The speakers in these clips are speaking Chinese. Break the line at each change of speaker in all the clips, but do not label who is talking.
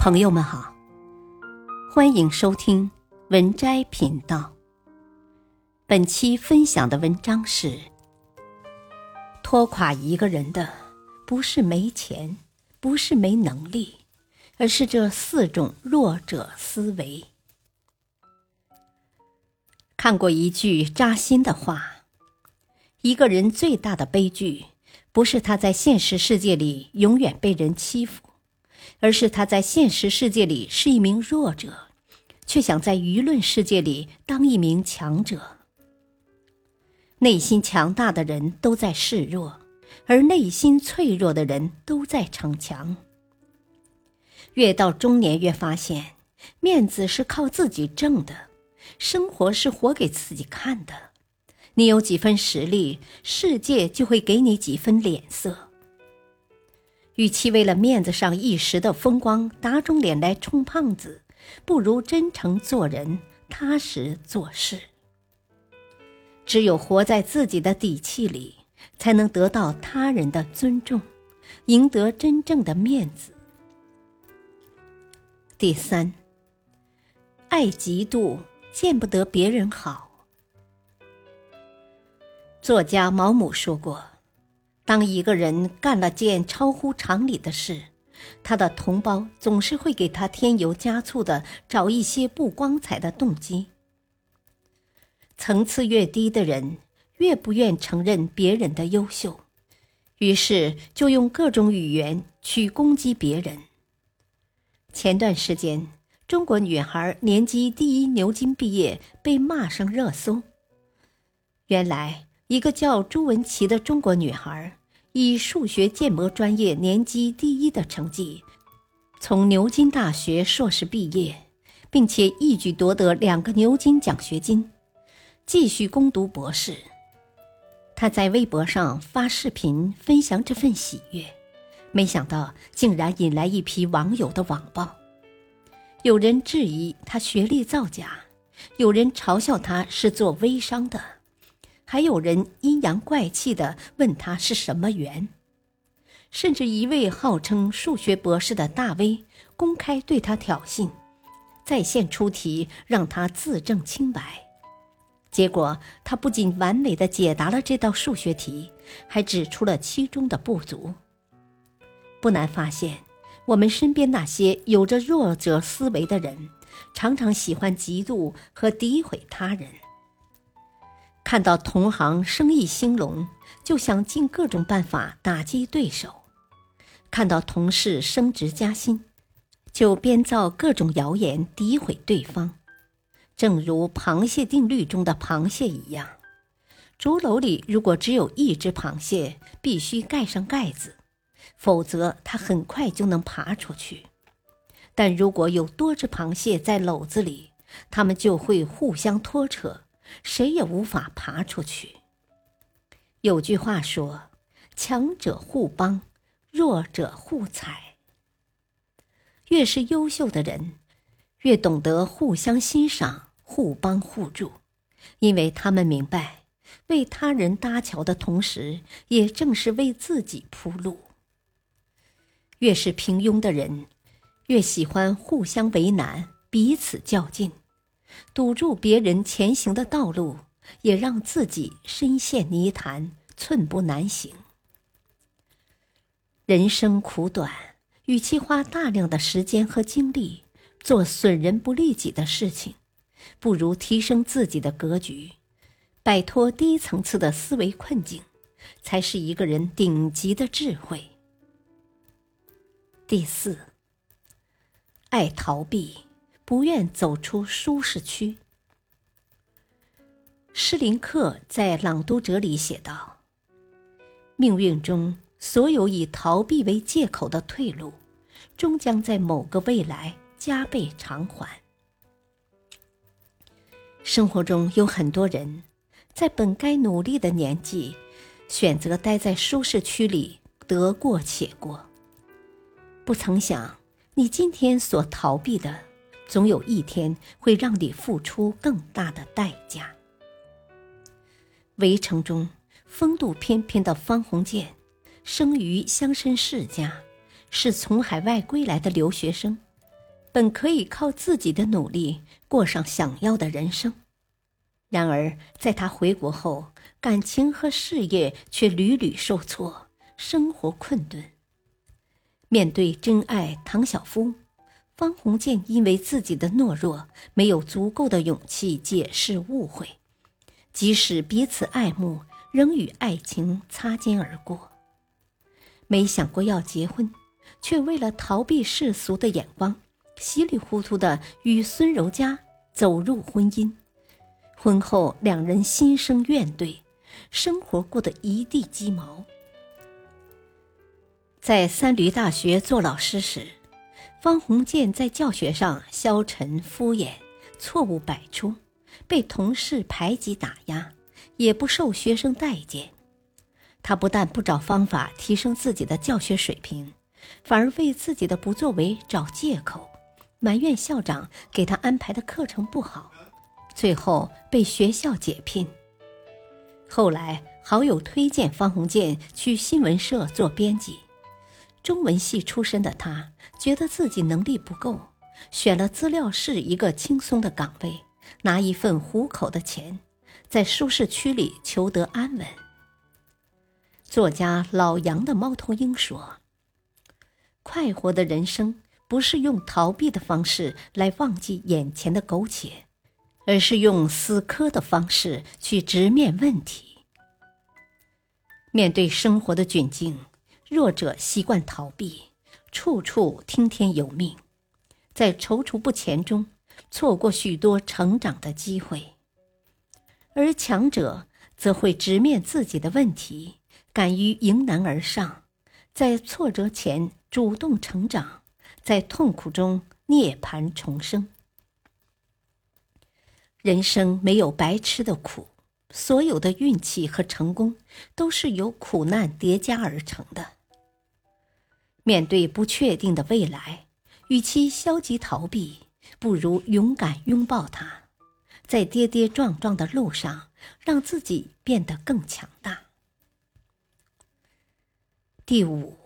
朋友们好，欢迎收听文摘频道。本期分享的文章是：拖垮一个人的不是没钱，不是没能力，而是这四种弱者思维。看过一句扎心的话：一个人最大的悲剧，不是他在现实世界里永远被人欺负。而是他在现实世界里是一名弱者，却想在舆论世界里当一名强者。内心强大的人都在示弱，而内心脆弱的人都在逞强。越到中年，越发现面子是靠自己挣的，生活是活给自己看的。你有几分实力，世界就会给你几分脸色。与其为了面子上一时的风光打肿脸来充胖子，不如真诚做人，踏实做事。只有活在自己的底气里，才能得到他人的尊重，赢得真正的面子。第三，爱嫉妒，见不得别人好。作家毛姆说过。当一个人干了件超乎常理的事，他的同胞总是会给他添油加醋的找一些不光彩的动机。层次越低的人，越不愿承认别人的优秀，于是就用各种语言去攻击别人。前段时间，中国女孩年级第一牛津毕业被骂上热搜。原来，一个叫朱文琪的中国女孩。以数学建模专业年级第一的成绩，从牛津大学硕士毕业，并且一举夺得两个牛津奖学金，继续攻读博士。他在微博上发视频分享这份喜悦，没想到竟然引来一批网友的网暴。有人质疑他学历造假，有人嘲笑他是做微商的。还有人阴阳怪气的问他是什么缘，甚至一位号称数学博士的大 V 公开对他挑衅，在线出题让他自证清白。结果他不仅完美的解答了这道数学题，还指出了其中的不足。不难发现，我们身边那些有着弱者思维的人，常常喜欢嫉妒和诋毁他人。看到同行生意兴隆，就想尽各种办法打击对手；看到同事升职加薪，就编造各种谣言诋毁对方。正如螃蟹定律中的螃蟹一样，竹篓里如果只有一只螃蟹，必须盖上盖子，否则它很快就能爬出去；但如果有多只螃蟹在篓子里，它们就会互相拖扯。谁也无法爬出去。有句话说：“强者互帮，弱者互踩。”越是优秀的人，越懂得互相欣赏、互帮互助，因为他们明白，为他人搭桥的同时，也正是为自己铺路。越是平庸的人，越喜欢互相为难、彼此较劲。堵住别人前行的道路，也让自己深陷泥潭，寸步难行。人生苦短，与其花大量的时间和精力做损人不利己的事情，不如提升自己的格局，摆脱低层次的思维困境，才是一个人顶级的智慧。第四，爱逃避。不愿走出舒适区。施林克在《朗读者》里写道：“命运中所有以逃避为借口的退路，终将在某个未来加倍偿还。”生活中有很多人，在本该努力的年纪，选择待在舒适区里得过且过，不曾想你今天所逃避的。总有一天会让你付出更大的代价。围城中风度翩翩的方鸿渐，生于乡绅世家，是从海外归来的留学生，本可以靠自己的努力过上想要的人生，然而在他回国后，感情和事业却屡屡受挫，生活困顿。面对真爱唐晓夫，方鸿渐因为自己的懦弱，没有足够的勇气解释误会，即使彼此爱慕，仍与爱情擦肩而过。没想过要结婚，却为了逃避世俗的眼光。稀里糊涂的与孙柔嘉走入婚姻，婚后两人心生怨怼，生活过得一地鸡毛。在三闾大学做老师时，方鸿渐在教学上消沉敷衍，错误百出，被同事排挤打压，也不受学生待见。他不但不找方法提升自己的教学水平，反而为自己的不作为找借口。埋怨校长给他安排的课程不好，最后被学校解聘。后来好友推荐方鸿渐去新闻社做编辑，中文系出身的他觉得自己能力不够，选了资料室一个轻松的岗位，拿一份糊口的钱，在舒适区里求得安稳。作家老杨的猫头鹰说：“快活的人生。”不是用逃避的方式来忘记眼前的苟且，而是用死磕的方式去直面问题。面对生活的窘境，弱者习惯逃避，处处听天由命，在踌躇不前中错过许多成长的机会；而强者则会直面自己的问题，敢于迎难而上，在挫折前主动成长。在痛苦中涅槃重生。人生没有白吃的苦，所有的运气和成功都是由苦难叠加而成的。面对不确定的未来，与其消极逃避，不如勇敢拥抱它，在跌跌撞撞的路上，让自己变得更强大。第五。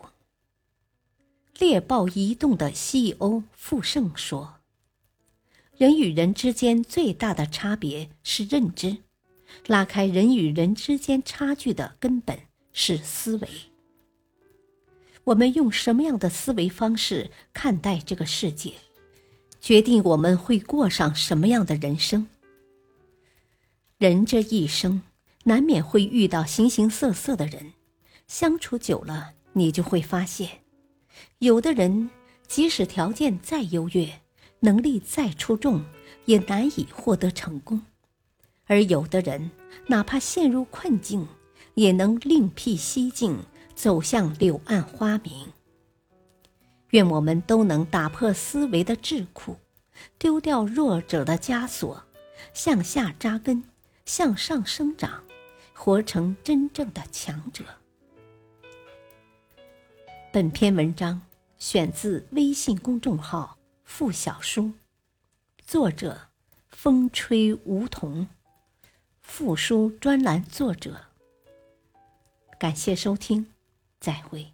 猎豹移动的 CEO 傅盛说：“人与人之间最大的差别是认知，拉开人与人之间差距的根本是思维。我们用什么样的思维方式看待这个世界，决定我们会过上什么样的人生。人这一生难免会遇到形形色色的人，相处久了，你就会发现。”有的人，即使条件再优越，能力再出众，也难以获得成功；而有的人，哪怕陷入困境，也能另辟蹊径，走向柳暗花明。愿我们都能打破思维的桎梏，丢掉弱者的枷锁，向下扎根，向上生长，活成真正的强者。本篇文章选自微信公众号“付小书”，作者风吹梧桐，附书专栏作者。感谢收听，再会。